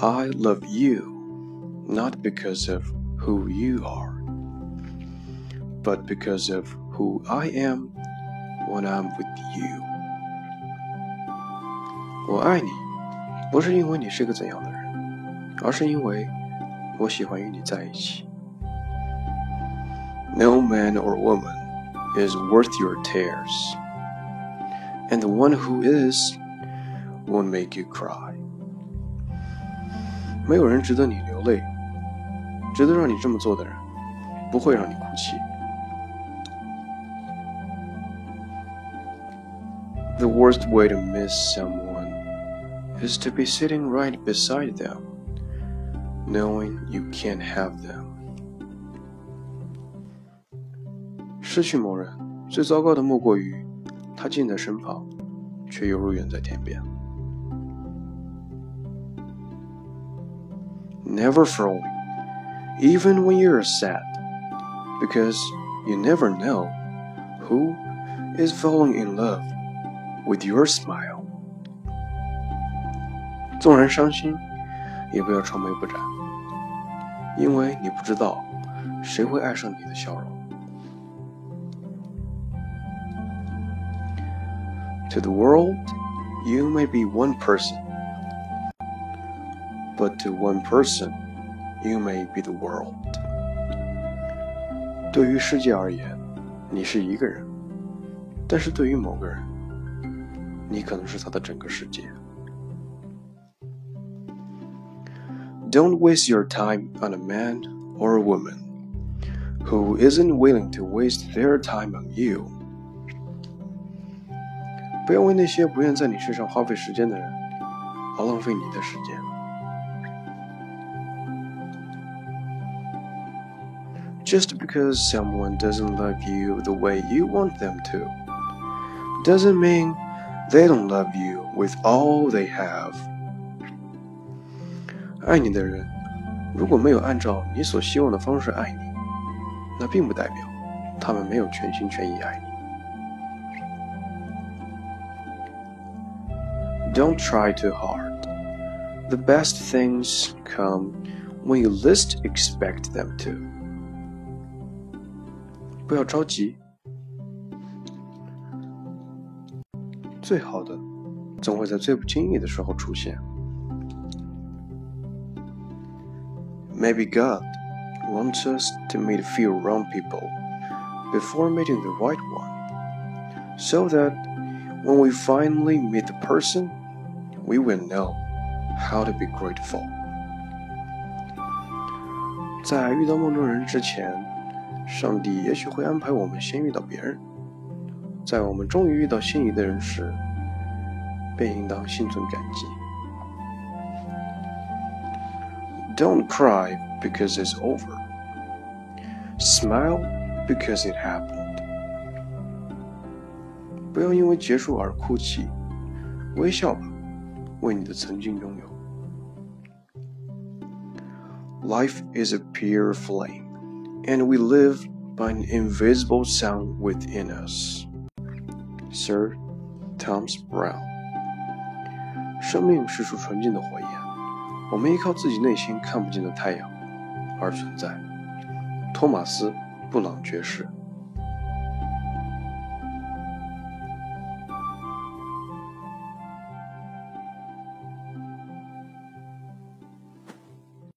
I love you not because of who you are, but because of who I am when I'm with you. 我爱你，不是因为你是个怎样的人，而是因为我喜欢与你在一起。No man or woman is worth your tears, and the one who is won't make you cry. 没有人值得你流泪，值得让你这么做的人，不会让你哭泣。The worst way to miss someone is to be sitting right beside them, knowing you can't have them. 失去某人，最糟糕的莫过于他近在身旁，却犹如远在天边。never falling, even when you're sad, because you never know who is falling in love with your smile. 纵然伤心，也不要愁眉不展，因为你不知道谁会爱上你的笑容。To the world, you may be one person but to one person, you may be the world. 对于世界而言，你是一个人，但是对于某个人，你可能是他的整个世界。Don't waste your time on a man or a woman who isn't willing to waste their time on you. 不要为那些不愿在你身上花费时间的人而浪费你的时间。 Just because someone doesn't love you the way you want them to doesn't mean they don't love you with all they have. 爱你的人，如果没有按照你所希望的方式爱你，那并不代表他们没有全心全意爱你。Don't try too hard. The best things come when you least expect them to. 不要着急，最好的总会在最不经意的时候出现。Maybe God wants us to meet a few wrong people before meeting the right one, so that when we finally meet the person, we will know how to be grateful. 在遇到梦中人之前。 上帝也许会安排我们先遇到别人，在我们终于遇到心仪的人时，便应当心存感激。Don't cry because it's over. Smile because it happened. 不要因为结束而哭泣，微笑吧，为你的曾经拥有。Life is a pure flame and we live by an invisible sound within us. Sir Thomas Browne。生命是束纯净的火焰，我们依靠自己内心看不见的太阳而存在。托马斯·布朗爵士。